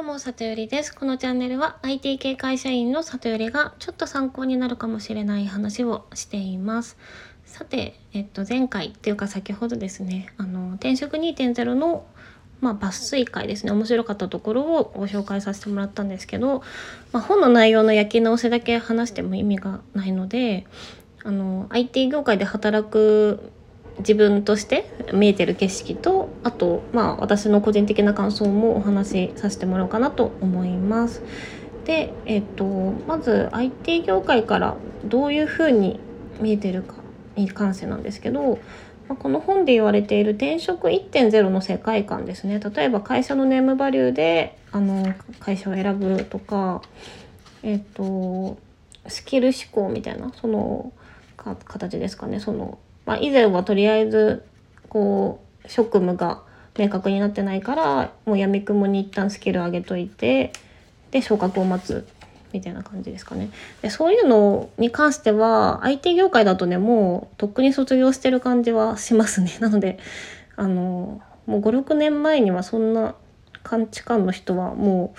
どうも、里よりです。このチャンネルは IT 系会社員の里よりがちょっと参考になるかもしれない話をしています。さて、えっと、前回っていうか先ほどですね、あの、転職2.0の、まあ、抜粋会ですね、面白かったところをご紹介させてもらったんですけど、まあ、本の内容の焼き直せだけ話しても意味がないので、あの、IT 業界で働く自分として見えてる景色とあとまあ私の個人的な感想もお話しさせてもらおうかなと思います。で、えっと、まず IT 業界からどういうふうに見えてるかに関してなんですけど、まあ、この本で言われている転職1.0の世界観ですね例えば会社のネームバリューであの会社を選ぶとか、えっと、スキル思考みたいなその形ですかねそのまあ、以前はとりあえずこう職務が明確になってないからもうやみくもに一旦スキル上げといてで昇格を待つみたいな感じですかね。でそういうのに関しては IT 業界だとねもうとっくに卒業してる感じはしますね。なのであのもう56年前にはそんな価値観の人はも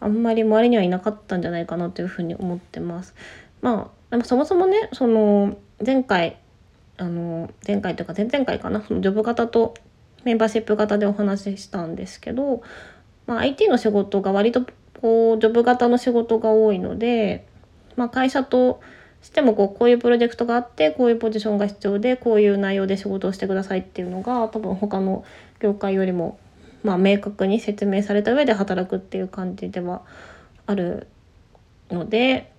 うあんまり周りにはいなかったんじゃないかなというふうに思ってます。まあでもそもそもねその前回あの前回というか前々回かな？そのジョブ型とメンバーシップ型でお話ししたんですけど、まあ、IT の仕事が割とこうジョブ型の仕事が多いので、まあ、会社としてもこうこういうプロジェクトがあってこういうポジションが必要でこういう内容で仕事をしてくださいっていうのが多分他の業界よりもまあ明確に説明された上で働くっていう感じではあるので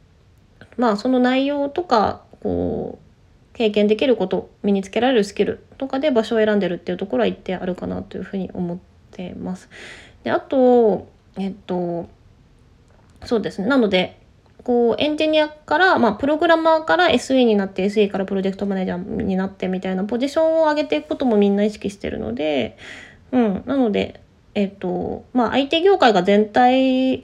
まあその内容とかこう経験できること身につけられるスキルとかで場所を選んでるっていうところは一定あるかなというふうに思ってます。であとえっとそうですね。なのでこうエンジニアから、まあ、プログラマーから SE になって SE からプロジェクトマネージャーになってみたいなポジションを上げていくこともみんな意識してるので、うん、なので、えっとまあ、IT 業界が全体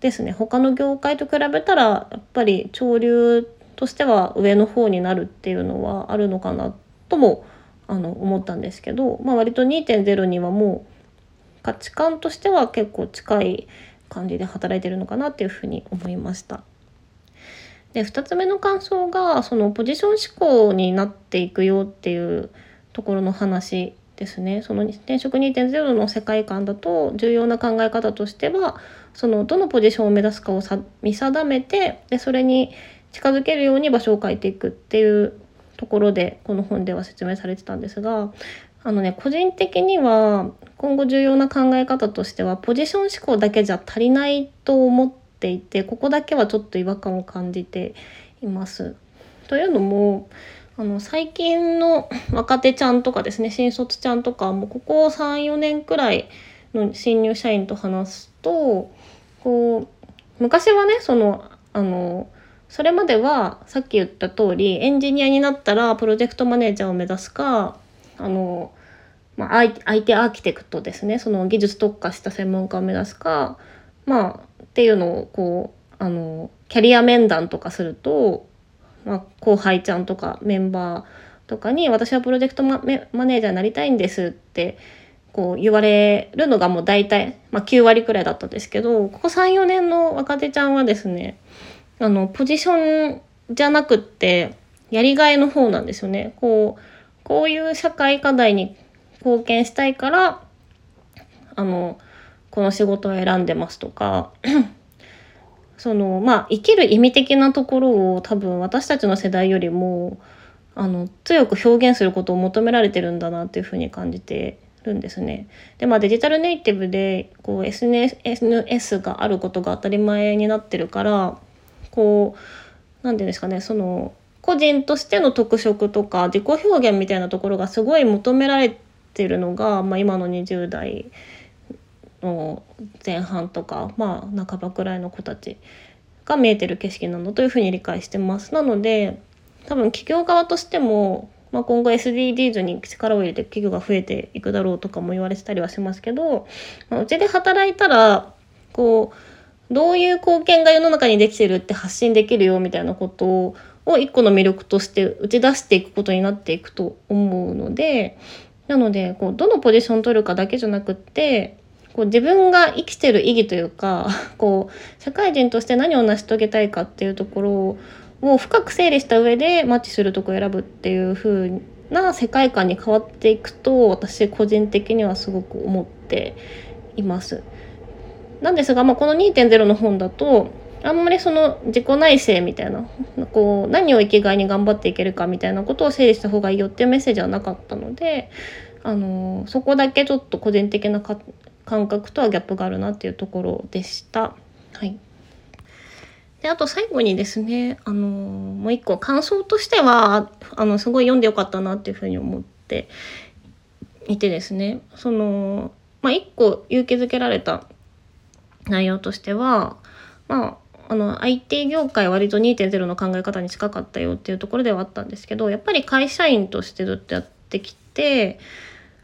ですね。他の業界と比べたらやっぱり潮流としては上の方になるっていうのはあるのかなともあの思ったんですけど、まあ、割と2.0にはもう価値観としては結構近い感じで働いてるのかなっていうふうに思いました。で2つ目の感想がそのポジション思考になっていくよっていうところの話ですね。その転職2.0の世界観だと重要な考え方としてはそのどのポジションを目指すかを見定めてでそれに近づけるように場所を変えていくっていうところでこの本では説明されてたんですがあのね個人的には今後重要な考え方としてはポジション思考だけじゃ足りないと思っていてここだけはちょっと違和感を感じています。というのもあの最近の若手ちゃんとかですね新卒ちゃんとかもここ34年くらいの新入社員と話すとこう昔はねそのあのそれまではさっき言った通りエンジニアになったらプロジェクトマネージャーを目指すかあの、まあ、相手アーキテクトですね。その技術特化した専門家を目指すかまあっていうのをこうあのキャリア面談とかすると、まあ、後輩ちゃんとかメンバーとかに私はプロジェクトママネージャーになりたいんですってこう言われるのがもう大体、まあ、9割くらいだったんですけどここ34年の若手ちゃんはですねあの、ポジションじゃなくって、やりがいの方なんですよね。こう、こういう社会課題に貢献したいから、あの、この仕事を選んでますとか、その、まあ、生きる意味的なところを多分私たちの世代よりも、あの、強く表現することを求められてるんだなっていうふうに感じてるんですね。で、まあデジタルネイティブで、こう SNS があることが当たり前になってるから、こう何て言うんですかねその個人としての特色とか自己表現みたいなところがすごい求められてるのが、まあ、今の20代の前半とか、まあ、半ばくらいの子たちが見えてる景色なのというふうに理解してます。なので多分企業側としても、まあ、今後 SDGs に力を入れて企業が増えていくだろうとかも言われてたりはしますけど、まあ、うちで働いたらこうどういう貢献が世の中にできてるって発信できるよみたいなことを一個の魅力として打ち出していくことになっていくと思うのでなのでこうどのポジション取るかだけじゃなくってこう自分が生きてる意義というか こう社会人として何を成し遂げたいかっていうところを深く整理した上でマッチするとこ選ぶっていう風な世界観に変わっていくと私個人的にはすごく思っています。なんですが、まあ、この2.0の本だとあんまりその自己内省みたいなこう何を生きがいに頑張っていけるかみたいなことを整理した方がいいよっていうメッセージはなかったのであのそこだけちょっと個人的な感覚とはギャップがあるなっていうところでした。はいであと最後にですねあのもう一個感想としてはあのすごい読んでよかったなっていうふうに思っていてですねそのまあ一個勇気づけられた内容としてはまああの IT 業界割と2.0の考え方に近かったよっていうところではあったんですけどやっぱり会社員としてずっとやってきて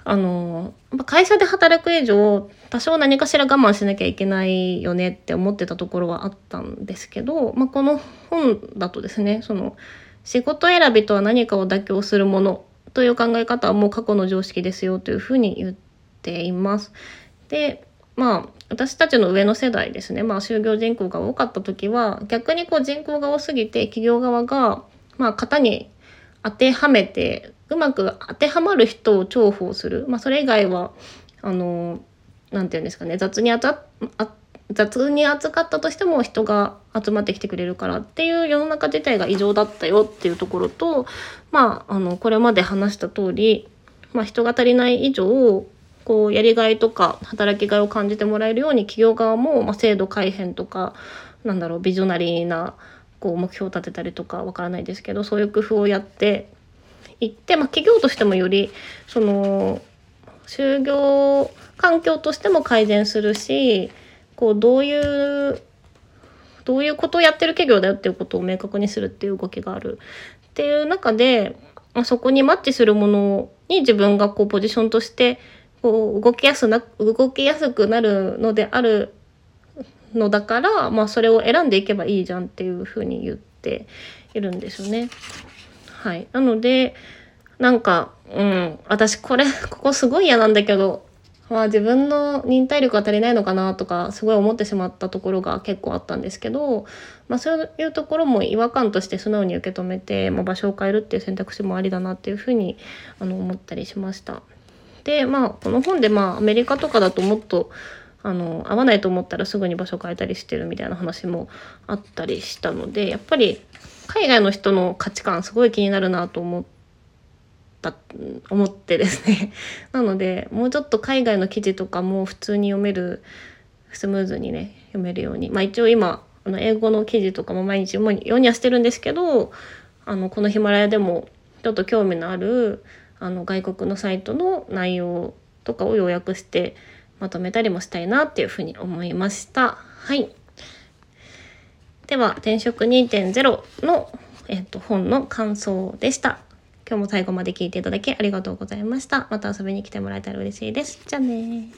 あの会社で働く以上多少何かしら我慢しなきゃいけないよねって思ってたところはあったんですけど、まあ、この本だとですねその仕事選びとは何かを妥協するものという考え方はもう過去の常識ですよというふうに言っています。でまあ私たちの上の世代ですね、まあ、就業人口が多かった時は逆にこう人口が多すぎて企業側が、まあ、型に当てはめてうまく当てはまる人を重宝する、まあ、それ以外はあの何て言うんですかね。雑に雑に扱ったとしても人が集まってきてくれるからっていう世の中自体が異常だったよっていうところとまああのこれまで話した通り、まあ、人が足りない以上こうやりがいとか働きがいを感じてもらえるように企業側も、ま、制度改変とかなんだろうビジョナリーなこう目標を立てたりとかわからないですけどそういう工夫をやっていって、まあ、企業としてもよりその就業環境としても改善するしこうどういうどういうことをやってる企業だよっていうことを明確にするっていう動きがある。っていう中で、まあ、そこにマッチするものに自分がこうポジションとしてこう動きやすな動きやすくなるのであるのだから、まあ、それを選んでいけばいいじゃんっていうふうに言っているんですよね。はい、なのでなんか、うん、私これここすごい嫌なんだけど、まあ、自分の忍耐力が足りないのかなとかすごい思ってしまったところが結構あったんですけど、まあ、そういうところも違和感として素直に受け止めて、まあ、場所を変えるっていう選択肢もありだなっていうふうにあの思ったりしました。でまあこの本でまあアメリカとかだともっとあの合わないと思ったらすぐに場所変えたりしてるみたいな話もあったりしたのでやっぱり海外の人の価値観すごい気になるなと思った思ってですね。なのでもうちょっと海外の記事とかも普通に読めるスムーズにね読めるように。まあ一応今あの英語の記事とかも毎日読にはしてるんですけどあのこのヒマラヤでもちょっと興味のあるあの外国のサイトの内容とかを要約してまとめたりもしたいなっていうふうに思いました。はい。では、転職2.0の、えっと、本の感想でした。今日も最後まで聞いていただきありがとうございました。また遊びに来てもらえたら嬉しいです。じゃあね